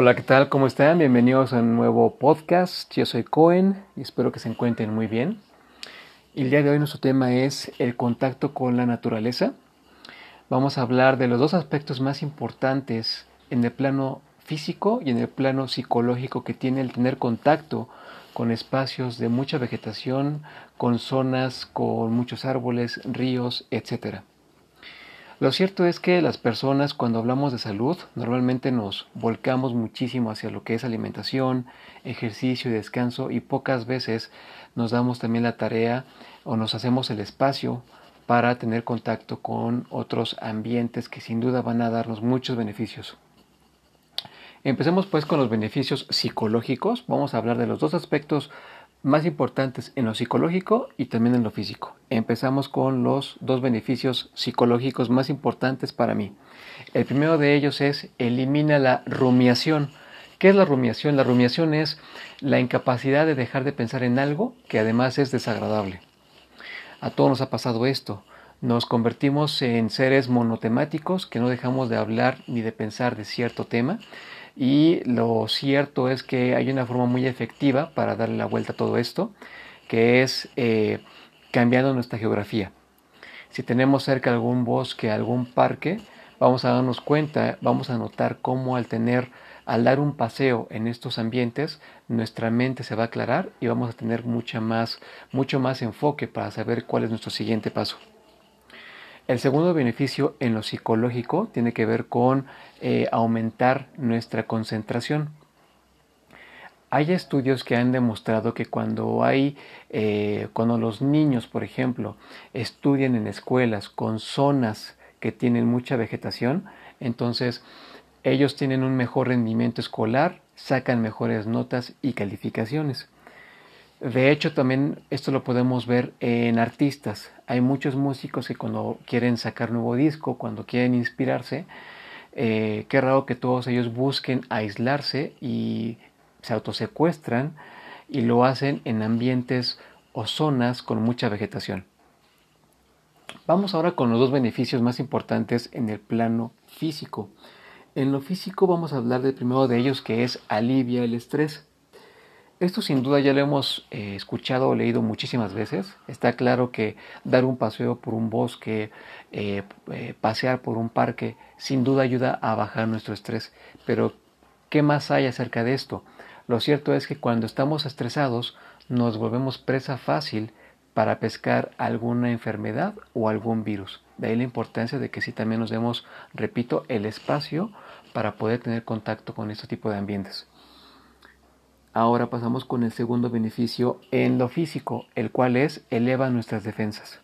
Hola, ¿qué tal? ¿Cómo están? Bienvenidos a un nuevo podcast. Yo soy Cohen y espero que se encuentren muy bien. El día de hoy nuestro tema es el contacto con la naturaleza. Vamos a hablar de los dos aspectos más importantes en el plano físico y en el plano psicológico que tiene el tener contacto con espacios de mucha vegetación, con zonas con muchos árboles, ríos, etc. Lo cierto es que las personas cuando hablamos de salud normalmente nos volcamos muchísimo hacia lo que es alimentación, ejercicio y descanso y pocas veces nos damos también la tarea o nos hacemos el espacio para tener contacto con otros ambientes que sin duda van a darnos muchos beneficios. Empecemos pues con los beneficios psicológicos. Vamos a hablar de los dos aspectos más importantes en lo psicológico y también en lo físico. Empezamos con los dos beneficios psicológicos más importantes para mí. El primero de ellos es elimina la rumiación. ¿Qué es la rumiación? La rumiación es la incapacidad de dejar de pensar en algo que además es desagradable. A todos nos ha pasado esto. Nos convertimos en seres monotemáticos que no dejamos de hablar ni de pensar de cierto tema y lo cierto es que hay una forma muy efectiva para darle la vuelta a todo esto, que es eh, cambiando nuestra geografía. Si tenemos cerca algún bosque, algún parque, vamos a darnos cuenta, vamos a notar cómo al tener, al dar un paseo en estos ambientes, nuestra mente se va a aclarar y vamos a tener mucha más, mucho más enfoque para saber cuál es nuestro siguiente paso. El segundo beneficio en lo psicológico tiene que ver con eh, aumentar nuestra concentración. Hay estudios que han demostrado que cuando hay, eh, cuando los niños, por ejemplo, estudian en escuelas con zonas que tienen mucha vegetación, entonces ellos tienen un mejor rendimiento escolar, sacan mejores notas y calificaciones. De hecho, también esto lo podemos ver en artistas. Hay muchos músicos que cuando quieren sacar nuevo disco, cuando quieren inspirarse, eh, qué raro que todos ellos busquen aislarse y se autosecuestran y lo hacen en ambientes o zonas con mucha vegetación. Vamos ahora con los dos beneficios más importantes en el plano físico. En lo físico vamos a hablar del primero de ellos que es alivia el estrés. Esto sin duda ya lo hemos eh, escuchado o leído muchísimas veces. Está claro que dar un paseo por un bosque, eh, eh, pasear por un parque, sin duda ayuda a bajar nuestro estrés. Pero, ¿qué más hay acerca de esto? Lo cierto es que cuando estamos estresados nos volvemos presa fácil para pescar alguna enfermedad o algún virus. De ahí la importancia de que sí también nos demos, repito, el espacio para poder tener contacto con este tipo de ambientes. Ahora pasamos con el segundo beneficio en lo físico, el cual es eleva nuestras defensas.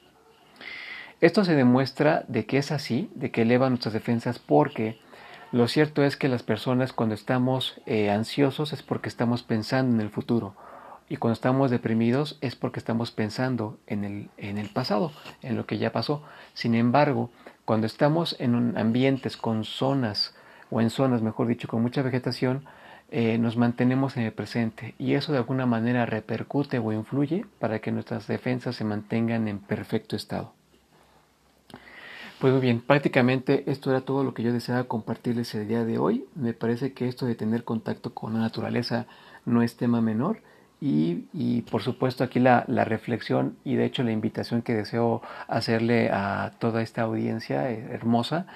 Esto se demuestra de que es así, de que eleva nuestras defensas porque lo cierto es que las personas cuando estamos eh, ansiosos es porque estamos pensando en el futuro y cuando estamos deprimidos es porque estamos pensando en el, en el pasado, en lo que ya pasó. Sin embargo, cuando estamos en un ambientes con zonas o en zonas, mejor dicho, con mucha vegetación, eh, nos mantenemos en el presente y eso de alguna manera repercute o influye para que nuestras defensas se mantengan en perfecto estado. Pues muy bien, prácticamente esto era todo lo que yo deseaba compartirles el día de hoy. Me parece que esto de tener contacto con la naturaleza no es tema menor y, por supuesto aquí la, la, reflexión y de hecho la invitación que deseo hacerle a toda esta audiencia eh, hermosa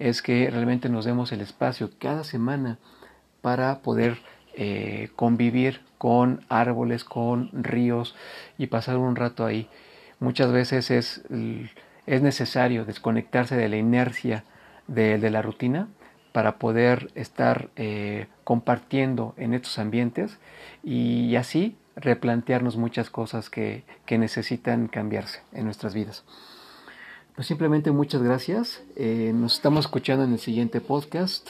es que realmente nos demos el espacio cada semana para poder eh, convivir con árboles, con ríos y pasar un rato ahí. Muchas veces es, es necesario desconectarse de la inercia de, la rutina para poder estar eh, compartiendo en estos ambientes y así replantearnos muchas cosas que, necesitan cambiarse en nuestras vidas. Pues simplemente muchas gracias. Eh, nos estamos escuchando en el siguiente podcast.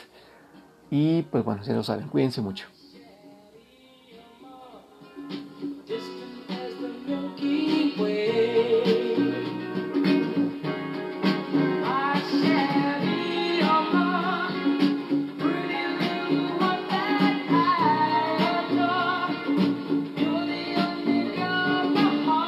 Y pues bueno, ya lo saben, cuídense mucho.